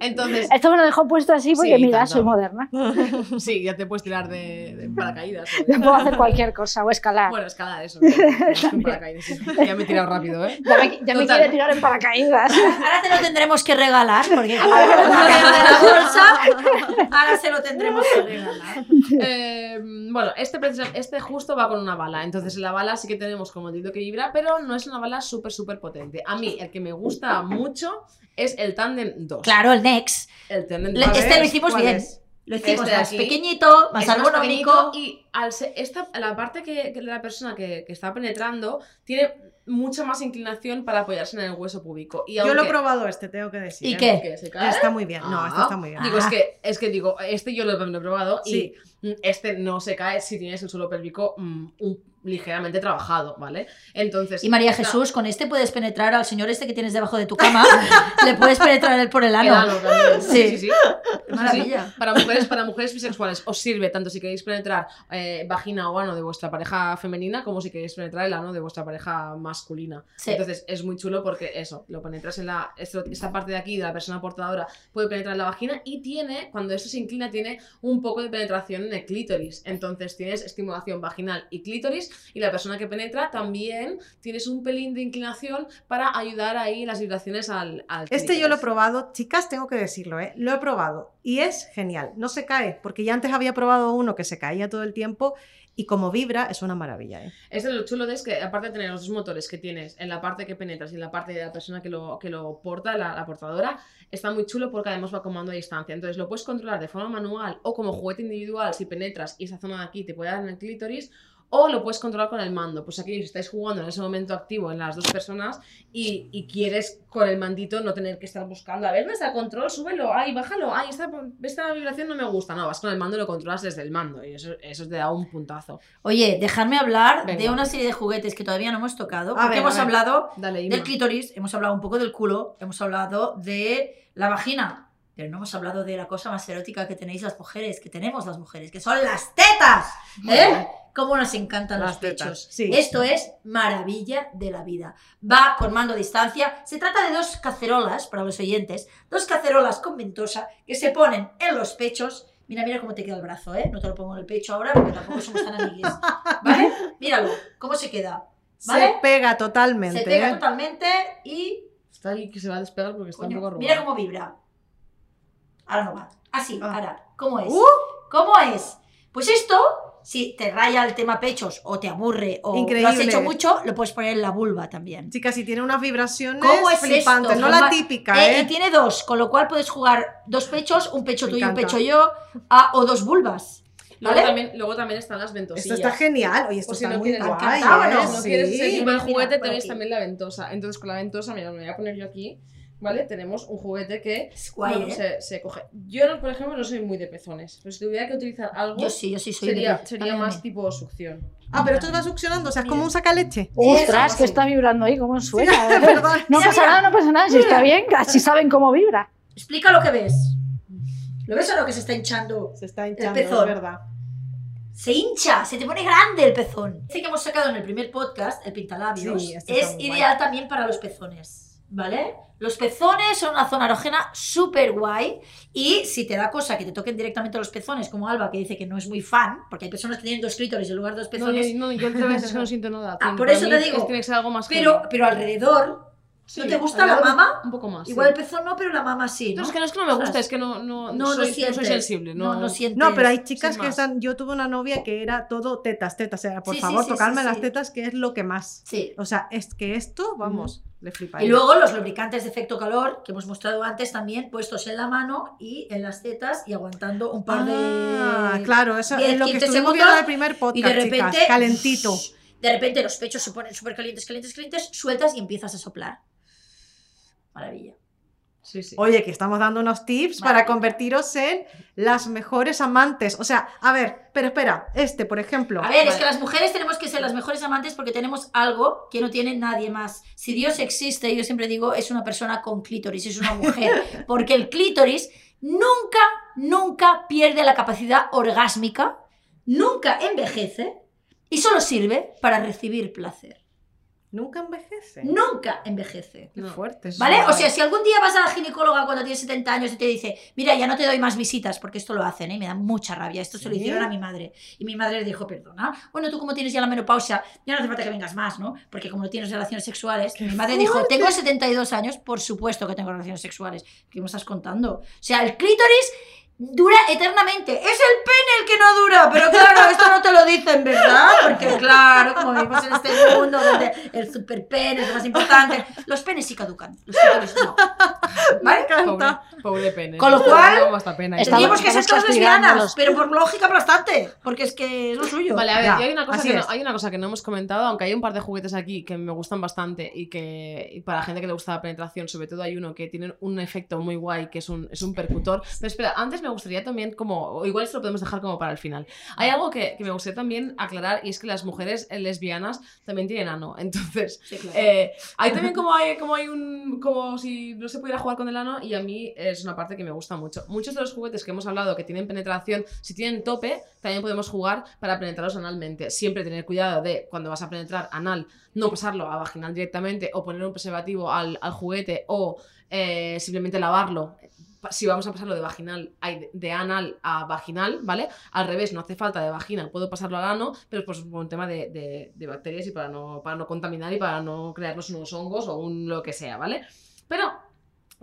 Entonces, Esto me lo dejo puesto así porque, Sí, mira, tanto. soy moderna. sí, ya te puedes tirar de, de paracaídas. Yo puedo hacer cualquier cosa o escalar. Bueno, escalar eso. es un paracaídas. Ya me he tirado rápido, ¿eh? ya me, ya me quiere tirar en paracaídas. Ahora te lo tendremos que regalar, porque sacado de la bolsa, ahora se lo tendremos que regalar. Eh, bueno, este, este justo va con una bala. Entonces, en la bala sí que tenemos como dildo que vibra, pero no es una bala súper, súper potente. A mí, el que me gusta mucho es el Tandem 2. Claro, el Next. El Tandem Le- 2. este lo hicimos ¿Cuál bien. es? Lo hicimos Este de más aquí. pequeñito, más ergonómico. y al ser- esta, la parte que, que de la persona que, que está penetrando tiene mucha más inclinación para apoyarse en el hueso púbico. Y Yo lo he probado este, tengo que decir. ¿Y ¿eh? qué? que se cae, Está muy bien. No, este Ah, está muy bien. Digo, es que, es que digo, este yo lo, lo he probado Sí. y este no se cae si tienes el suelo pélvico mm, un ligeramente trabajado, ¿vale? Entonces. Y María Jesús, con este puedes penetrar al señor este que tienes debajo de tu cama. le puedes penetrar él por el el ano. también. Sí. sí, sí. Maravilla. Para mujeres, para mujeres bisexuales os sirve tanto si queréis penetrar eh, vagina o ano de vuestra pareja femenina como si queréis penetrar el ano de vuestra pareja masculina. Sí. Entonces es muy chulo porque eso, lo penetras en la. esta parte de aquí de la persona portadora puede penetrar en la vagina y tiene, cuando esto se inclina, tiene un poco de penetración en el clítoris. Entonces tienes estimulación vaginal y clítoris y la persona que penetra también tienes un pelín de inclinación para ayudar ahí las vibraciones al. al Este yo lo he probado, chicas, tengo que decirlo, ¿eh? Lo he probado y es genial. No se cae, porque ya antes había probado uno que se caía todo el tiempo y como vibra es una maravilla, ¿eh? Es lo chulo de es que, aparte de tener los dos motores que tienes en la parte que penetras y en la parte de la persona que lo, que lo porta, la, la portadora, está muy chulo porque además va con mando a distancia. Entonces lo puedes controlar de forma manual o como juguete individual si penetras y esa zona de aquí te puede dar en el clítoris. O lo puedes controlar con el mando. Pues aquí si estáis jugando en ese momento activo en las dos personas y, y quieres con el mandito no tener que estar buscando. A ver, ¿dónde está el control? Súbelo. Ay, bájalo. Ay, esta, esta vibración no me gusta. No, vas con el mando y lo controlas desde el mando. Y eso, eso te da un puntazo. Oye, dejadme hablar Venga. de una serie de juguetes que todavía no hemos tocado. A Porque ver, hemos hablado Dale, del clítoris, hemos hablado un poco del culo, hemos hablado de la vagina, pero no hemos hablado de la cosa más erótica que tenéis las mujeres, que tenemos las mujeres, que son las tetas. ¿Eh? Cómo nos encantan Las los pechos. sí. Esto es maravilla de la vida. Va con mando a distancia. Se trata de dos cacerolas, para los oyentes, dos cacerolas con ventosa que se ponen en los pechos. Mira, mira cómo te queda el brazo, ¿eh? No te lo pongo en el pecho ahora porque tampoco somos tan amigues. ¿Vale? Míralo, cómo se queda. ¿Vale? Se pega totalmente. Se pega ¿eh? totalmente y. Está ahí que se va a despegar porque está coño, un poco mira arrugado. cómo vibra. Ahora no va. Así, Ah. ahora. ¿Cómo es? ¡Uh! ¿Cómo es? Pues esto, si te raya el tema pechos o te aburre o lo has Increíble. hecho mucho, lo puedes poner en la vulva también. Chicas, y tiene unas vibraciones ¿Cómo es flipantes, esto? no la Jamás- típica, Eh, ¿eh? y tiene dos, con lo cual puedes jugar dos pechos, un pecho Me tú y un encanta. pecho yo, ah, o dos vulvas. Luego, ¿Vale? también, luego también están las Esto ventosillas. está genial. Oye, esto O si está no muy quieres- guay, ¿eh? ¿no? Si no quieres ese Sí. tipo de juguete, tenéis también la ventosa. Entonces, con la ventosa, mira, me voy a poner yo aquí, ¿vale? Tenemos un juguete que Es guay, bueno, ¿eh? se, se coge. Yo, no, por ejemplo, no soy muy de pezones. Pero si tuviera que utilizar algo, Yo sí, yo sí soy sería, de sería más tipo succión. Ah, pero esto va succionando, o sea, es como un sacaleche. Ostras, que sí. está vibrando ahí, cómo suena. ¿eh? Perdón. No pasa mira. nada, no pasa nada, si está bien, así saben cómo vibra. Explica lo que ves. ¿Lo ves o no que se está hinchando? Se está hinchando, pezón. es verdad. Se hincha, se te pone grande el pezón. Este que hemos sacado en el primer podcast, el pintalabios, Sí, este es ideal también para los pezones, ¿vale? Los pezones son una zona erógena súper guay y si te da cosa que te toquen directamente los pezones, como Alba que dice que no es muy fan, porque hay personas que tienen dos clítoris en lugar de dos No, pezones, yo, no, yo al revés, es que no siento nada. Ah, por eso te es- digo. tiene que ser algo más pero, pero alrededor, Sí, ¿no te gusta la mama? Un poco más. Igual el sí. pezón no, pero la mama sí, No, ¿no? es que no es que no me gusta, es que no, no, no, no, soy, no soy sensible. No, no, no sientes. No, pero hay chicas que están. Yo tuve una novia que era todo tetas, tetas. O sea, por Sí, favor, sí, tocarme sí, las sí. tetas, que es lo que más. Sí. O sea, es que esto, vamos, le. Y luego los lubricantes de efecto calor que hemos mostrado antes también puestos en la mano y en las tetas y aguantando un par de Ah, claro, eso 10, es lo que 15 estuvimos viendo en el primer podcast, y de repente chicas, calentito. De repente los pechos se ponen súper calientes, calientes, calientes, sueltas y empiezas a soplar. Maravilla. Sí, sí. Oye, que estamos dando unos tips para convertiros en las mejores amantes. O sea, a ver, pero espera, este, por ejemplo. A ver, es que las mujeres tenemos que ser las mejores amantes porque tenemos algo que no tiene nadie más. Si Dios existe, yo siempre digo, es una persona con clítoris, es una mujer. Porque el clítoris nunca, nunca pierde la capacidad orgásmica, nunca envejece y solo sirve para recibir placer. Nunca envejece. Nunca envejece. Qué No. fuerte. ¿Vale? O sea, si algún día vas a la ginecóloga cuando tienes 70 años y te dice, mira, ya no te doy más visitas, porque esto lo hacen, ¿eh? me da mucha rabia, esto se lo hicieron a mi madre. Y mi madre le dijo, perdona, bueno, tú como tires ya la menopausia, ya no hace falta que vengas más, ¿no? Porque como no tienes relaciones sexuales, ¡Qué mi madre dijo, tengo 72 años, por supuesto que tengo relaciones sexuales. ¿Qué me estás contando? O sea, el clítoris dura eternamente. Es el pene el que no dura, pero claro, esto no te lo dicen, ¿verdad? Porque claro, como vivimos en este mundo donde el superpene es lo más importante, los penes sí caducan, los clítoris no. Me ¿Vale? encanta. Pobre, pobre pene. Con lo Me cual, todo. Tendríamos que ser todas lesbianas, los- pero por lógica aplastante, porque es que es lo suyo. Vale, a ver, Ya, y hay una, cosa que no, hay una cosa que no hemos comentado, aunque hay un par de juguetes aquí que me gustan bastante y que y para la gente que le gusta la penetración, sobre todo hay uno que tiene un efecto muy guay, que es un, es un percutor. Pero espera, antes me gustaría también, como, o igual esto lo podemos dejar como para el final. Hay algo que, que me gustaría también aclarar y es que las mujeres eh, lesbianas también tienen ano. Entonces, Sí, claro. eh, hay también como hay, como hay un. como si no se pudiera jugar con el ano y a mí es una parte que me gusta mucho. Muchos de los juguetes que hemos hablado que tienen penetración, si tienen tope, también podemos jugar para penetrarlos analmente. Siempre tener cuidado de cuando vas a penetrar anal, no pasarlo a vaginal directamente o poner un preservativo al, al juguete o eh, simplemente lavarlo. Si vamos a pasarlo de vaginal, de, anal a vaginal, ¿vale? Al revés, no hace falta de vaginal, puedo pasarlo al ano, pero pues por un tema de, de- bacterias y para no, para no contaminar y para no crearnos unos hongos o un lo que sea, ¿vale? Pero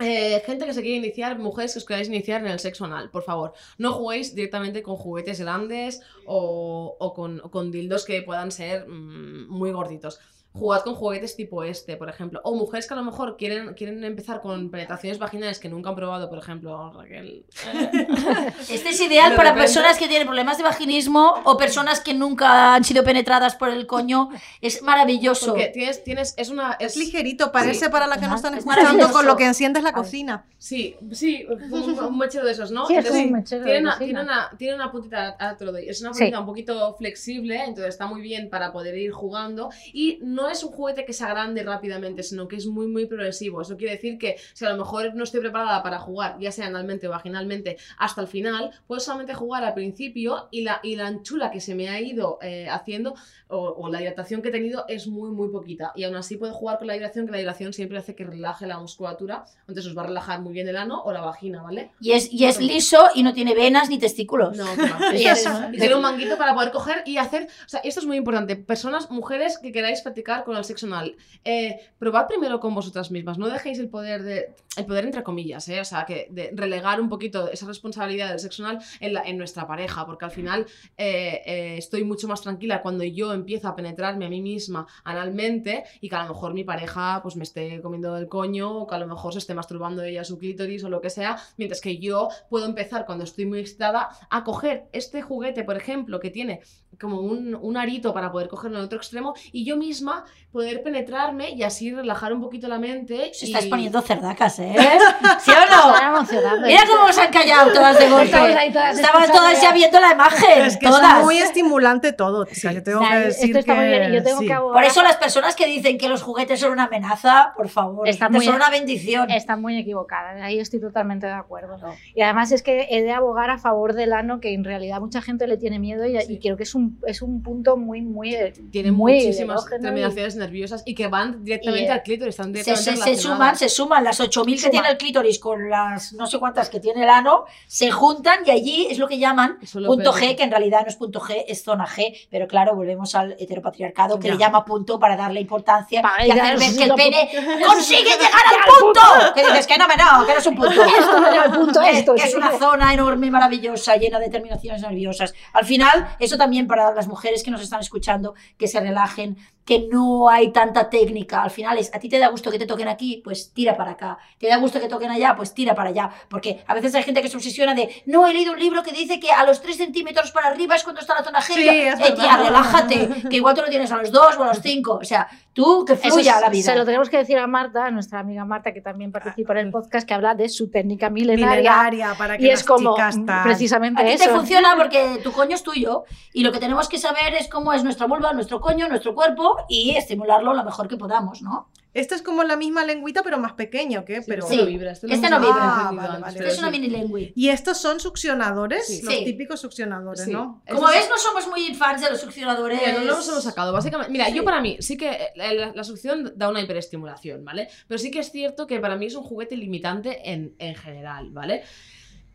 eh, gente que se quiere iniciar, mujeres que os queráis iniciar en el sexo anal, por favor, no juguéis directamente con juguetes grandes o, o con, con dildos que puedan ser mm, muy gorditos. Jugad con juguetes tipo este, por ejemplo. O mujeres que a lo mejor quieren, quieren empezar con penetraciones vaginales que nunca han probado, por ejemplo, Raquel. Este es ideal De para repente- personas que tienen problemas de vaginismo o personas que nunca han sido penetradas por el coño. Es maravilloso. Porque tienes, tienes, es una... Es ligerito, parece Sí. para la que no están es escuchando con lo que enciendes la cocina. Sí, sí, un, un mechero de esos, ¿no? Sí, es Entonces, como un mechero de tiene, una, tiene, una, tiene una puntita, lo doy, es una Sí. puntita un poquito flexible, entonces está muy bien para poder ir jugando y no es un juguete que se agrande rápidamente, sino que es muy, muy progresivo. Eso quiere decir que si a lo mejor no estoy preparada para jugar, ya sea analmente o vaginalmente, hasta el final, puedo solamente jugar al principio y la, y la anchura que se me ha ido eh, haciendo o, o la dilatación que he tenido es muy, muy poquita. Y aún así puedo jugar con la dilatación, que la dilatación siempre hace que relaje la musculatura, entonces os va a relajar muy bien el ano o la vagina, ¿vale? Y es, y es liso y no tiene venas ni testículos. No, va. Y Es- y tiene un manguito para poder coger y hacer. O sea, esto es muy importante. Personas, mujeres que queráis practicar con el sexo anal, eh, probad primero con vosotras mismas. No dejéis el poder de. El poder entre comillas, ¿eh? O sea, que de relegar un poquito esa responsabilidad del sexo anal en, nuestra pareja. Porque al final eh, estoy mucho más tranquila cuando yo empiezo a penetrarme a mí misma analmente y que a lo mejor mi pareja pues me esté comiendo el coño o que a lo mejor se esté masturbando ella su clítoris o lo que sea, mientras que yo puedo empezar cuando estoy muy excitada a coger este juguete, por ejemplo, que tiene como un, un arito para poder cogerlo en el otro extremo y yo misma poder penetrarme y así relajar un poquito la mente. Se y- estáis poniendo cerdacas, ¿eh? ¿Sí o no? Mira cómo se han callado todas de golpe. Estamos ahí todas Estaban todas ya. viendo la imagen. Es que todas. es muy estimulante todo. chica, yo tengo Nah, que decir esto está muy que bien y yo tengo sí. que abogar. Por eso las personas que dicen que los juguetes son una amenaza, por favor, muy- son una bendición. Están muy equivocadas, ahí estoy totalmente de acuerdo. Y además es que he de abogar a favor del ano, que en realidad mucha gente le tiene miedo y, y creo que es un, es un punto muy, muy... Tiene muy muchísimas terminaciones nerviosas y que van directamente Y, eh, al clítoris, están Se, directamente se- se relacionadas. suman, se suman las 8.000 que tiene el clítoris con las no sé cuántas que tiene el ano, se juntan y allí es lo que llaman lo punto peor. G, que en realidad no es punto G, es zona G, pero claro, volvemos al heteropatriarcado que Ya. le llama punto para darle importancia Para y hacer ver que el pene consigue llegar al punto. Que dices que no, me no, que no es un punto. Esto no lleva el punto, Es- esto, que es sí. una zona enorme, maravillosa, llena de terminaciones nerviosas. Al final, eso también para las mujeres que nos están escuchando, que se relajen, que no hay tanta técnica. Al final es, a ti te da gusto que te toquen aquí, pues tira para acá. Te da gusto que toquen allá, pues tira para allá. Porque a veces hay gente que se obsesiona de, no, he leído un libro que dice que a los 3 centímetros para arriba es cuando está la zona G. Sí, es "Eh, tía, verdad. relájate, que igual tú lo tienes a los 2 o a los 5. O sea, tú que fluya es- la vida. Se lo tenemos que decir a Marta, a nuestra amiga Marta, que también participa en el podcast, que habla de su técnica milenaria. Milenaria, para que Y las es como chicas precisamente A ti eso. te funciona porque tu coño es tuyo y lo que tenemos que saber es cómo es nuestra vulva, nuestro coño, nuestro cuerpo y estimularlo lo mejor que podamos, ¿no? Este es como la misma lengüita, pero más pequeño, ¿qué? Pero... este Sí. no vibra, este, Este no vibra. Ah, vale, vale. Esto es una sí. mini lengui. Y estos son succionadores, Sí. los Sí. típicos succionadores, Sí. ¿no? Como ves, no somos muy fans de los succionadores. Mira, no lo hemos sacado. Básicamente, mira, Sí. yo para mí sí que eh, la, la succión da una hiperestimulación, ¿vale? Pero sí que es cierto que para mí es un juguete limitante en, en general, ¿vale?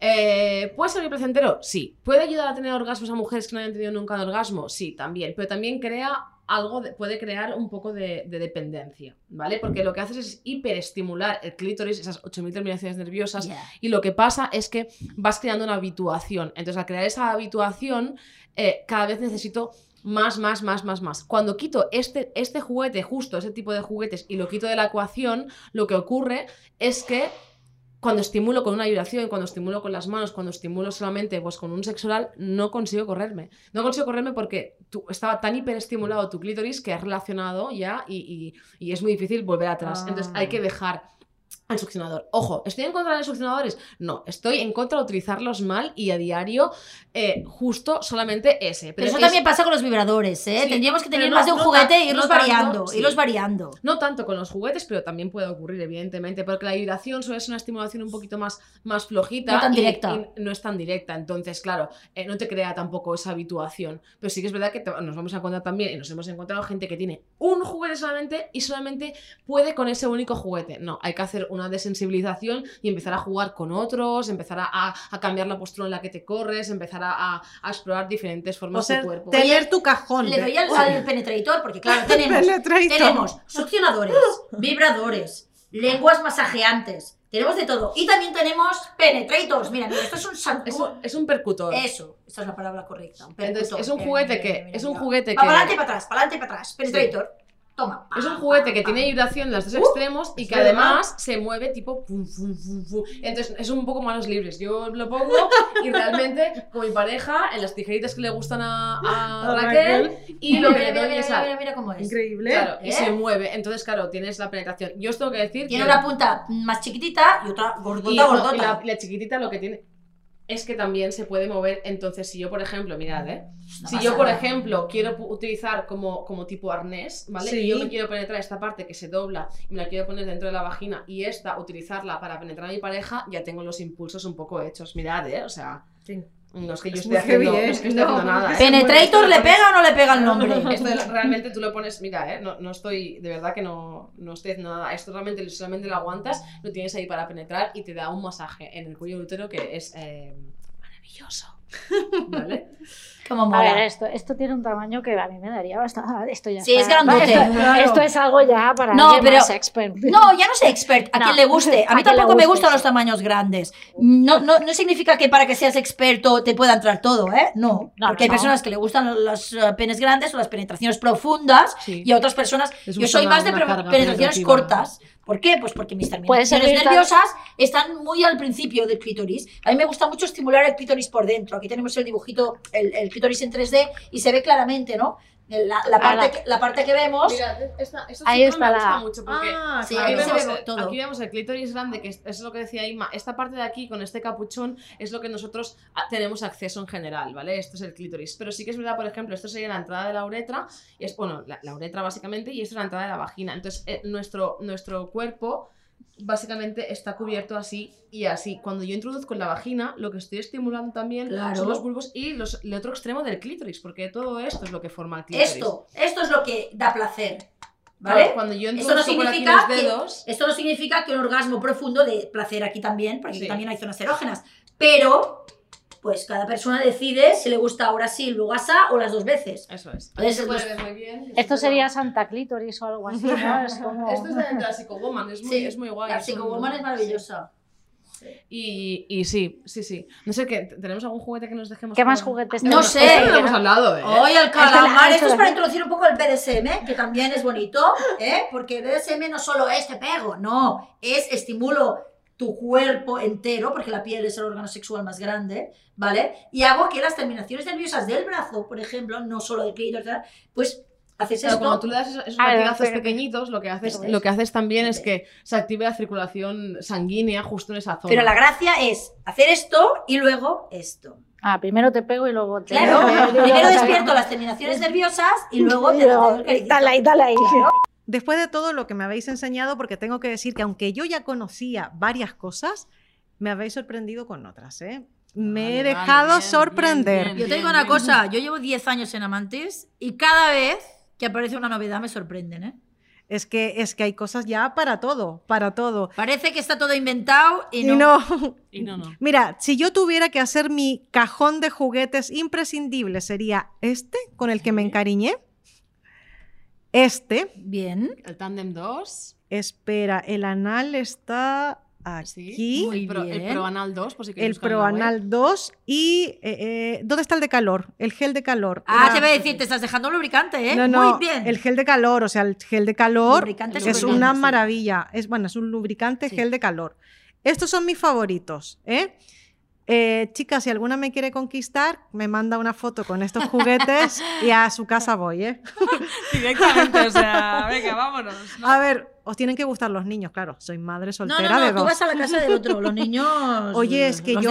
Eh, ¿Puede ser muy placentero? Sí. ¿Puede ayudar a tener orgasmos a mujeres que no hayan tenido nunca un orgasmo? Sí, también. Pero también crea algo, de- puede crear un poco de, de dependencia, ¿vale? Porque lo que haces es hiperestimular el clítoris, esas 8.000 terminaciones nerviosas, y lo que pasa es que vas creando una habituación. Entonces, al crear esa habituación, eh, cada vez necesito más, más, más, más, más. Cuando quito este, este juguete, justo ese tipo de juguetes, y lo quito de la ecuación, lo que ocurre es que cuando estimulo con una vibración, cuando estimulo con las manos, cuando estimulo solamente pues, con un sexo oral, no consigo correrme. No consigo correrme porque tú, estaba tan hiperestimulado tu clítoris que has relacionado ya y, y- y es muy difícil volver atrás. Ah. Entonces hay que dejar el succionador. Ojo, ¿estoy en contra de los succionadores? No, estoy en contra de utilizarlos mal y a diario eh, justo solamente ese. Pero eso es- también pasa con los vibradores, ¿eh? Sí, Tendríamos que tener no- más de un no juguete e irlos no tanto, variando, sí. irlos variando. No tanto con los juguetes, pero también puede ocurrir, evidentemente, porque la vibración suele ser una estimulación un poquito más, más flojita. No tan y- directa. y no es tan directa. Entonces, claro, eh, no te crea tampoco esa habituación. Pero sí que es verdad que te- nos vamos a encontrar también, y nos hemos encontrado gente que tiene un juguete solamente y solamente puede con ese único juguete. No, hay que hacer una desensibilización y empezar a jugar con otros, empezar a, a- a cambiar la postura en la que te corres, empezar a, a- a explorar diferentes O formas sea, de cuerpo. tener tu cajón. Le de- doy al, al penetrator, porque claro, tenemos, tenemos succionadores, vibradores, lenguas masajeantes, tenemos de todo. Y también tenemos penetrators. Mira, mira, esto es un san- Es un, es un percutor. Eso, esa es la palabra correcta. un Entonces, percutor. es un juguete mira, que- mira, mira, es un juguete que- para adelante y para atrás, para adelante y para atrás. Penetrator. Toma. Es un juguete que tiene vibración en los dos Uh, extremos y que además se mueve tipo pum, pum, pum, pum. Entonces es un poco manos libres. Yo lo pongo y realmente con mi pareja en las tijeritas que le gustan a, a A Raquel y lo Mira, que le mira, doy mira, es mira, a- mira, mira cómo es. Increíble. Claro, y ¿Eh? se mueve. Entonces, claro, tienes la penetración. Yo os tengo que decir Tiene que- una punta más chiquitita y otra y, gordota, no, gordota. y la, y la chiquitita lo que tiene es que también se puede mover. Entonces, si yo, por ejemplo, mirad, ¿eh? Si yo, por ejemplo, quiero utilizar como, como tipo arnés, ¿vale? Sí. Y yo me quiero penetrar esta parte que se dobla y me la quiero poner dentro de la vagina y esta utilizarla para penetrar a mi pareja, ya tengo los impulsos un poco hechos. Mirad, ¿eh? O sea, Sí. No es que yo Es esté muy haciendo, heavy, ¿eh? no es que esté No, haciendo nada. ¿eh? ¿Penetrator le pega o no le pega el nombre? Esto realmente tú lo pones, mira, ¿eh? No, no estoy, de verdad que no, no estoy haciendo nada. Esto realmente solamente lo aguantas, lo tienes ahí para penetrar y te da un masaje en el cuello del útero que es eh, maravilloso. ¿Vale? Como A ver, esto, esto tiene un tamaño que a mí me daría bastante. Esto ya Sí, es grandote. Esto, Claro. esto es algo ya para No, alguien pero- más expert. No, ya no sé expert, a No. quien le guste. A mí tampoco me gustan sí. los tamaños grandes. No, no, no significa que para que seas experto te pueda entrar todo, ¿eh? No. No, porque hay personas que le gustan los eh, penes grandes o las penetraciones profundas Sí. y a otras personas. Les Yo soy más de penetraciones cortas. ¿Por qué? Pues porque mis terminaciones nerviosas están muy al principio del clítoris. A mí me gusta mucho estimular el clítoris por dentro. Aquí tenemos el dibujito, el, el clítoris en 3D y se ve claramente, ¿no? La, la Ah, parte, la- que, la parte que vemos. Mira, esta, esta Ahí está me gusta la- mucho porque Ah, Sí, aquí, vemos, ve todo. aquí vemos el clítoris grande, que es, es lo que decía Ima. Esta parte de aquí, con este capuchón, es lo que nosotros ah, tenemos acceso en general, ¿vale? Esto es el clítoris. Pero sí que es verdad, por ejemplo, esto sería la entrada de la uretra, y es, bueno, la, la uretra básicamente, y esto es la entrada de la vagina. Entonces, eh, nuestro, nuestro cuerpo básicamente está cubierto así y así. Cuando yo introduzco en la vagina, lo que estoy estimulando también Claro. son los bulbos y los, el otro extremo del clítoris, porque todo esto es lo que forma el clítoris. Esto, esto es lo que da placer. ¿Vale? Claro, cuando yo Esto no significa los que- dedos, Esto no significa que un orgasmo profundo de placer aquí también, porque aquí también hay zonas erógenas. Pero, pues cada persona decide si le gusta ahora sí, luego asá o las dos veces. Eso es. Entonces, se puede pues, ver muy bien. Esto sería Santa Clítoris o algo así, ¿no? Es como... Esto es de, la Psychowoman, es muy, Sí, es muy guay. La psicowoman es maravillosa. Y, y sí, sí, sí. No sé, ¿qué, ¿tenemos algún juguete que nos dejemos? ¿Qué más juguetes No tenemos? sé. Esto no lo hemos hablado, ¿eh? Oye, el calamar, Esto es para introducir un poco el BDSM, que también es bonito, ¿eh? Porque el BDSM no solo es te pego, no, es estimulo tu cuerpo entero, porque la piel es el órgano sexual más grande, ¿vale? Y hago que las terminaciones nerviosas del brazo, por ejemplo, no solo del clítoris, pues haces Claro, esto. cuando tú le das esos, latigazos pequeñitos, lo que haces, lo que haces también es que se active la circulación sanguínea justo en esa zona. Pero la gracia es hacer esto y luego esto. Ah, primero te pego y luego te... Claro, primero despierto las terminaciones nerviosas y luego te. Dale ahí, dale ahí. Después de todo lo que me habéis enseñado, porque tengo que decir que aunque yo ya conocía varias cosas, me habéis sorprendido con otras, ¿eh? Me Vale, he vale, dejado bien, sorprender. bien, Yo te digo bien, una bien. cosa, yo llevo 10 años en Amantis y cada vez que aparece una novedad me sorprenden, ¿eh? Es que, es que hay cosas ya para todo, para todo. Parece que está todo inventado y Y no. no, Y no, no. Mira, si yo tuviera que hacer mi cajón de juguetes imprescindible, sería este con el que me encariñé. Este. Bien. El Tandem 2. Espera, el anal está Sí. aquí. Muy el, Pro, el bien. Proanal 2, por si queréis El. Proanal 2 y eh, eh, ¿dónde está el de calor? El gel de calor. Ah, te voy a decir, te estás dejando un lubricante, ¿eh? No, no, Muy bien. el gel de calor, o sea, el gel de calor Lubricante es una bien, sí. maravilla. Es bueno, es un lubricante Sí. gel de calor. Estos son mis favoritos, ¿eh? Eh, chicas, si alguna me quiere conquistar, me manda una foto con estos juguetes y a su casa voy, ¿eh? Directamente, o sea, venga, vámonos. ¿no? A ver, os tienen que gustar los niños, claro. Soy madre No, soltera no, no, de tú dos. vas a la casa del otro. Los niños. Oye, es que yo,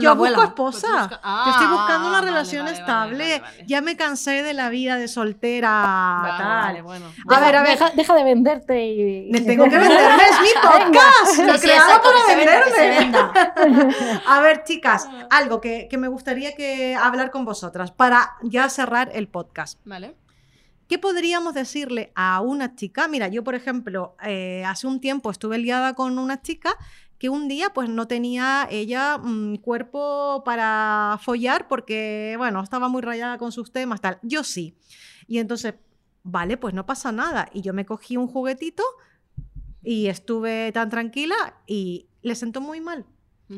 yo, busco esposa. Pues busca- Yo estoy Ah, buscando una vale, relación vale, estable. vale, vale, vale. Ya me cansé de la vida de soltera. Vale, tal. vale, bueno. A ver, a ver. Deja, deja de venderte y. Me tengo que venderme, es mi podcast. Lo he Sí, sí, creado exacto, para venderme. A ver, chicas, algo que, que me gustaría que hablar con vosotras para ya cerrar el podcast. Vale. ¿Qué podríamos decirle a una chica? Mira, yo, por ejemplo, eh, hace un tiempo estuve liada con una chica que un día pues no tenía ella mm, cuerpo para follar porque, bueno, estaba muy rayada con sus temas, tal. Yo sí. Y entonces, vale, pues no pasa nada. Y yo me cogí un juguetito y estuve tan tranquila y le sentó muy mal.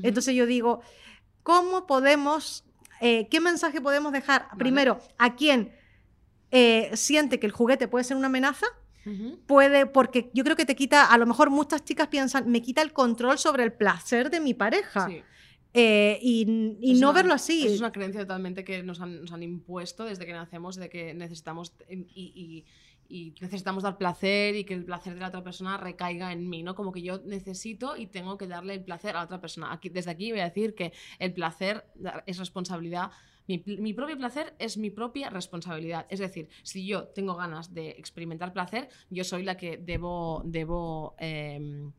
Entonces yo digo, ¿cómo podemos, eh, qué mensaje podemos dejar? Vale. Primero, a quien eh, siente que el juguete puede ser una amenaza, Ujú. puede, porque yo creo que te quita, a lo mejor muchas chicas piensan, me quita el control sobre el placer de mi pareja. Sí. Eh, y y no una- verlo así. Es una creencia totalmente que nos han, nos han impuesto desde que nacemos, de que necesitamos y, y- y necesitamos dar placer y que el placer de la otra persona recaiga en mí, ¿no? Como que yo necesito y tengo que darle el placer a la otra persona. Aquí, desde aquí voy a decir que el placer es responsabilidad. Mi, propio placer es mi propia responsabilidad. Es decir, si yo tengo ganas de experimentar placer, yo soy la que debo, debo em,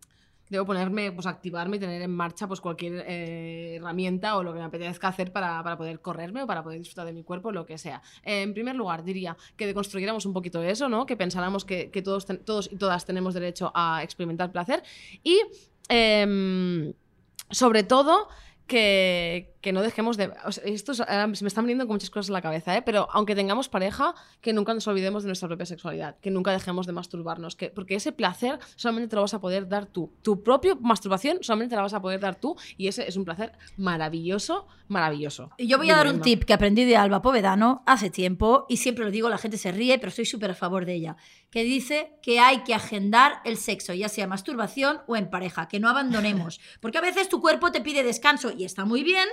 Debo ponerme, pues activarme y tener en marcha pues cualquier eh, herramienta o lo que me apetezca hacer para, para poder correrme o para poder disfrutar de mi cuerpo, lo que sea. En primer lugar, diría que deconstruyéramos un poquito eso, ¿no? Que pensáramos que, que todos, todos y todas tenemos derecho a experimentar placer y, em, sobre todo, que, que no dejemos de... o sea, esto es- se me están viniendo con muchas cosas en la cabeza, ¿eh? Pero aunque tengamos pareja, que nunca nos olvidemos de nuestra propia sexualidad, que nunca dejemos de masturbarnos, que, porque ese placer solamente te lo vas a poder dar tú. Tu propia masturbación solamente te la vas a poder dar tú y ese es un placer maravilloso, maravilloso. Y Yo voy a dar un tip que aprendí de Alba Povedano hace tiempo y siempre lo digo, la gente se ríe, pero estoy súper a favor de ella, que dice que hay que agendar el sexo, ya sea masturbación o en pareja, que no abandonemos, porque a veces tu cuerpo te pide descanso y está muy bien,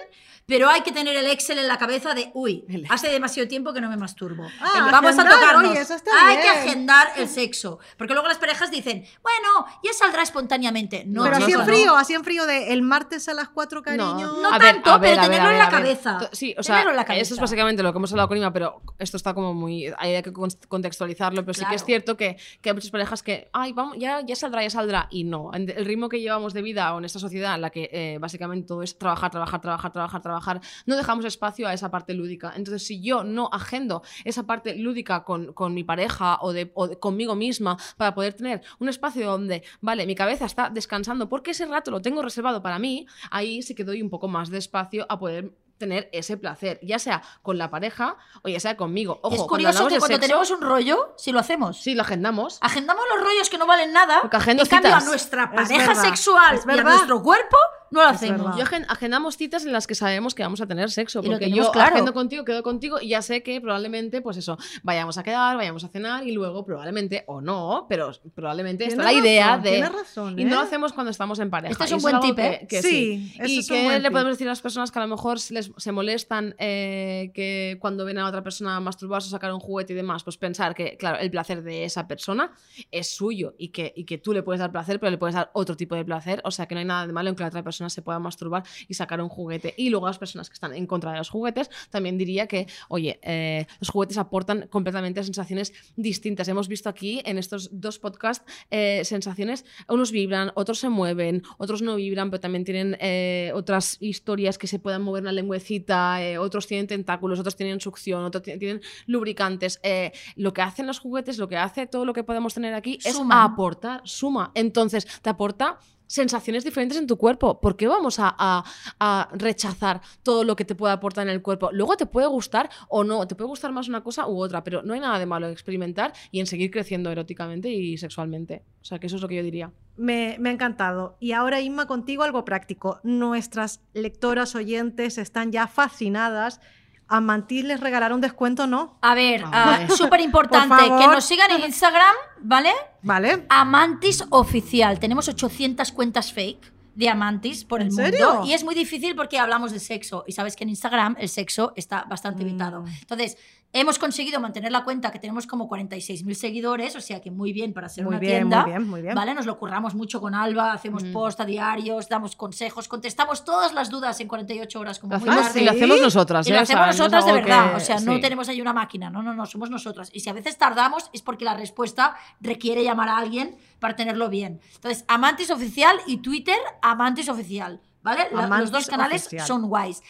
pero hay que tener el Excel en la cabeza de, uy, hace demasiado tiempo que no me masturbo. Ah, Vamos a tocarnos. oye, eso está hay bien. que agendar el sexo, porque luego las parejas dicen, bueno, ya saldrá espontáneamente. No, Pero así en no. frío, así en frío de el martes a las 4, cariño. No tanto, pero tenerlo en la cabeza. To- Sí, o sea, Tenerlo en la eso es básicamente lo que hemos hablado con Ima, pero esto está como muy... Hay que con- contextualizarlo, pero sí que es cierto que, que hay muchas parejas que, ay, vamos, ya, ya saldrá, ya saldrá, y no. El ritmo que llevamos de vida o en esta sociedad en la que eh, básicamente todo es trabajar, trabajar, trabajar, trabajar, trabajar, no dejamos espacio a esa parte lúdica. Entonces, si yo no agendo esa parte lúdica con, con mi pareja o, de, o de- conmigo misma para poder tener un espacio donde, vale, mi cabeza está descansando porque ese rato lo tengo reservado para mí, ahí sí que doy un poco más de espacio a poder tener ese placer, ya sea con la pareja o ya sea conmigo. Ojo, es curioso que cuando sexo, tenemos un rollo, si lo hacemos, Sí, lo agendamos. agendamos los rollos que no valen nada, Porque agendo en cambio a nuestra Es pareja verdad, sexual es y a nuestro cuerpo no lo hacemos. Yo agen- agendamos citas en las que sabemos que vamos a tener sexo. Lo Porque yo claro. agendo contigo, quedo contigo y ya sé que probablemente, pues eso, vayamos a quedar, vayamos a cenar y luego probablemente, o no, pero probablemente está la idea razón, de. tienes razón, Y no lo ¿eh? hacemos cuando estamos en pareja. Este es un buen tip, que- ¿eh? que Sí, sí. ese Y es que le tip. podemos decir a las personas que a lo mejor se les, se molestan eh, que cuando ven a otra persona masturbarse o sacar un juguete y demás, pues pensar que, claro, el placer de esa persona es suyo y que, y que tú le puedes dar placer, pero le puedes dar otro tipo de placer. O sea, que no hay nada de malo en que la otra persona se pueda masturbar y sacar un juguete. Y luego las personas que están en contra de los juguetes, también diría que, oye, eh, los juguetes aportan completamente sensaciones distintas. Hemos visto aquí en estos dos podcasts eh, sensaciones, unos vibran, otros se mueven, otros no vibran, pero también tienen eh, otras historias que se puedan mover una lengüecita, eh, otros tienen tentáculos, otros tienen succión, otros ti- tienen lubricantes. Eh, lo que hacen los juguetes, lo que hace todo lo que podemos tener aquí es Suman. aportar, suma. Entonces, te aporta sensaciones diferentes en tu cuerpo. ¿Por qué vamos a, a- rechazar todo lo que te puede aportar en el cuerpo? Luego te puede gustar o no, te puede gustar más una cosa u otra, pero no hay nada de malo en experimentar y en seguir creciendo eróticamente y sexualmente. O sea, que eso es lo que yo diría. Me, me ha encantado. Y ahora, Inma, contigo algo práctico. Nuestras lectoras oyentes están ya fascinadas. A Mantis les regalaron descuento, ¿no? A ver, Ah, ah, súper importante que nos sigan en Instagram, ¿vale? ¿Vale? Amantis Oficial. Tenemos 800 cuentas fake de amantis por el ¿En mundo. serio? Y es muy difícil porque hablamos de sexo. Y sabes que en Instagram el sexo está bastante Mm. evitado. Entonces, hemos conseguido mantener la cuenta que tenemos como 46.000 seguidores, o sea que muy bien para ser Muy una bien, tienda. muy bien, muy bien. ¿Vale? Nos lo curramos mucho con Alba, hacemos Mm. post a diarios, damos consejos, contestamos todas las dudas en 48 horas como Lo muy hacemos, tarde. y lo hacemos nosotras, Y ¿eh? lo hacemos no nosotras de verdad. que- o sea, no tenemos ahí una máquina. No, no, no, somos nosotras. Y si a veces tardamos es porque la respuesta requiere llamar a alguien para tenerlo bien. Entonces, Amantis Oficial y Twitter, Amantis Oficial. ¿Vale? Los dos canales Oficial. son guays.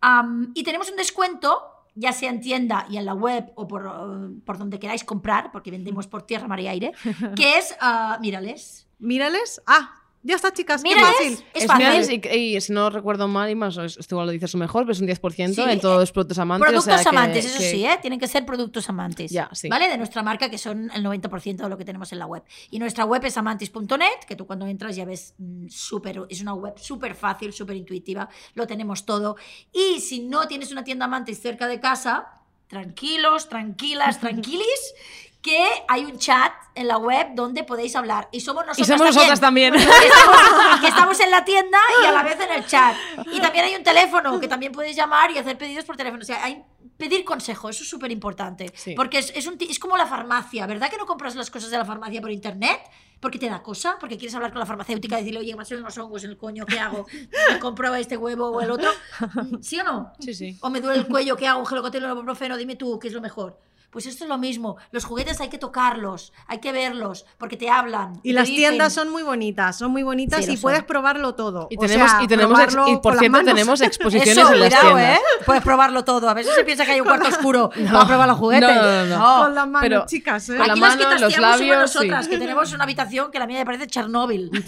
Am, y tenemos un descuento, ya sea en tienda y en la web o por, eh, por donde queráis comprar, porque vendemos por tierra, mar y aire, que es, ah, mírales. Mírales. Ah, ya está, chicas. Qué Mírales, fácil. es Es fácil. Y, y si no recuerdo mal, y más, esto igual lo dices mejor, pero es un 10% Sí, en todos los productos amantes. o Productos que- amantes, eso que- sí, ¿eh? Tienen que ser productos amantes. Ya, sí. ¿Vale? De nuestra marca, que son el 90% de lo que tenemos en la web. Y nuestra web es amantis.net, que tú cuando entras ya ves mm, súper, es una web súper fácil, súper intuitiva, lo tenemos todo. Y si no tienes una tienda amantis cerca de casa, tranquilos, tranquilas, tranquilis, que hay un chat en la web donde podéis hablar. Y somos Y nosotros somos nosotras también. que estamos, que estamos en la tienda y a la vez en el chat. Y también hay un teléfono que también puedes llamar y hacer pedidos por teléfono. O sea, hay pedir consejo, eso es súper importante. Sí. Porque es, es, un ti- es como la farmacia, ¿verdad que no compras las cosas de la farmacia por internet? Porque te da cosa, porque quieres hablar con la farmacéutica y decirle, oye, me salen unos hongos en el coño, ¿qué hago? ¿Me compro este huevo o el otro? ¿Sí o no? Sí, sí. O me duele el cuello, ¿qué hago? Gelocotelo, ibuprofeno, dime tú, ¿qué es lo mejor? Pues esto es lo mismo. Los juguetes hay que tocarlos, hay que verlos, porque te hablan. Y te las dicen- tiendas son muy bonitas, son muy bonitas Sí, y son. puedes probarlo todo. Y O tenemos, sea, y tenemos ex- probarlo y por cierto, tenemos exposiciones Eso, en las tiendas. ¿eh? Puedes probarlo todo. A veces se piensa que hay un cuarto oscuro para probar los juguetes. No, no, no, no. Con las manos, Pero- chicas. ¿eh? con la mano, que los labios, sí. nosotras, que tenemos una habitación que la mía me parece Chernóbil.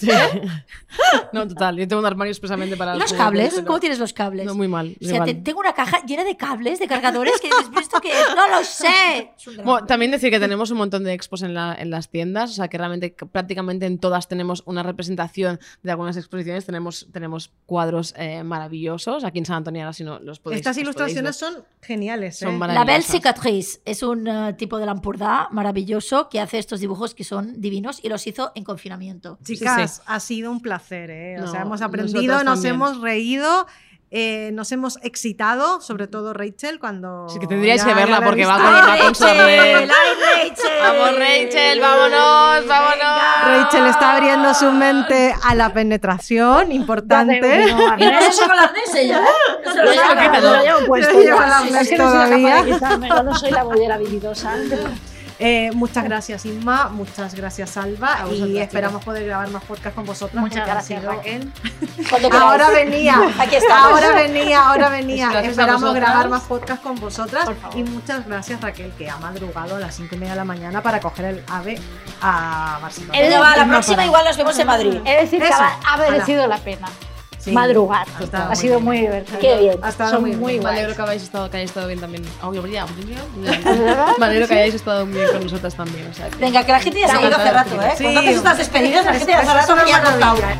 No, total. Yo tengo un armario expresamente para ¿Y los juguetes, cables? ¿Cómo tienes los cables? No, muy mal. O sea, te- tengo una caja llena de cables, de cargadores, que dices, ¿pero esto qué es? No lo sé. Bueno, también decir que tenemos un montón de expos en, la- en las tiendas, o sea que realmente c- prácticamente en todas tenemos una representación de algunas exposiciones, tenemos, tenemos cuadros eh, maravillosos, aquí en San Antonio ahora si no los podéis Estas los ilustraciones podéis son geniales. Son ¿eh? La Belle. Cicatrice es un eh, tipo de Lampurdá maravilloso que hace estos dibujos que son divinos y los hizo en confinamiento. Chicas, Sí, ha sido un placer, ¿eh? O sea, hemos aprendido, nos también. hemos reído, eh, nos hemos excitado, sobre todo Rachel, cuando. Sí, que tendríais que verla porque va con- ¡Ay, va con Rachel! ¡Ay, Rachel! Vamos, Rachel, vámonos, vámonos. Rachel está abriendo su mente a la penetración, importante. Y no se las ¿eh? No lo llevo- puesto la todavía. no soy bollera habilidosa. Eh, muchas gracias, Inma. Muchas gracias, Alba. A y esperamos poder grabar más podcast con vosotras. Muchas gracias, sido- Raquel. Ahora venía. Aquí estamos. Ahora venía, ahora venía. Gracias Esperamos grabar más podcast con vosotras. Por favor. Y muchas gracias, Raquel, que ha madrugado a las 5 y media de la mañana para coger el AVE a Barcelona. La próxima igual nos vemos en Madrid. De decir que Eso, ha, ha merecido la pena Sí, madrugar. ha Ha sido muy divertido. Qué bien. Ha estado Son muy muy bien. Me alegro que habéis estado, que hayáis estado bien también. Oh, yo brilla. Me alegro que hayáis estado muy bien con nosotras también. O sea, que- Venga, que la gente ya se ha ido hace rato, ¿eh? Sí. Cuando haces estas despedidas, la gente ya hace Eso es rato una que ya ha maravilla.